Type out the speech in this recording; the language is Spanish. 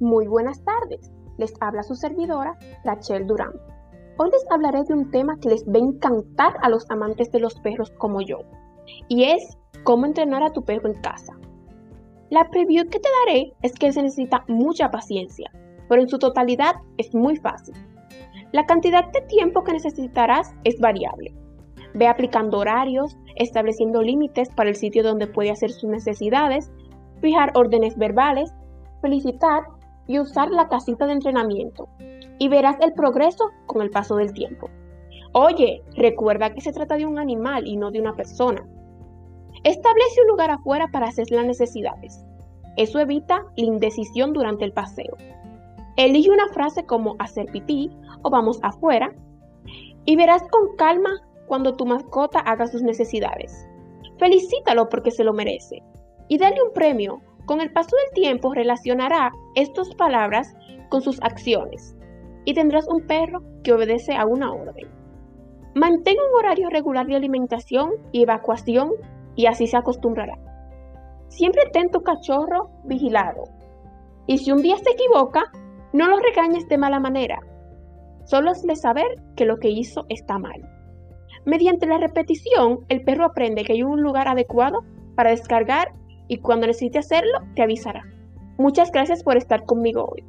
Muy buenas tardes, les habla su servidora, Rachel Durán. Hoy les hablaré de un tema que les va a encantar a los amantes de los perros como yo, y es cómo entrenar a tu perro en casa. La preview que te daré es que se necesita mucha paciencia, pero en su totalidad es muy fácil. La cantidad de tiempo que necesitarás es variable. Ve aplicando horarios, estableciendo límites para el sitio donde puede hacer sus necesidades, fijar órdenes verbales, felicitar y usar la casita de entrenamiento. Y verás el progreso con el paso del tiempo. Oye, recuerda que se trata de un animal y no de una persona. Establece un lugar afuera para hacer las necesidades. Eso evita la indecisión durante el paseo. Elige una frase como hacer pipí o vamos afuera y verás con calma cuando tu mascota haga sus necesidades. Felicítalo porque se lo merece y dale un premio con el paso del tiempo relacionará estas palabras con sus acciones y tendrás un perro que obedece a una orden. Mantén un horario regular de alimentación y evacuación y así se acostumbrará. Siempre ten tu cachorro vigilado. Y si un día se equivoca, no lo regañes de mala manera. Solo hazle saber que lo que hizo está mal. Mediante la repetición, el perro aprende que hay un lugar adecuado para descargar y cuando necesite hacerlo te avisará. Muchas gracias por estar conmigo hoy.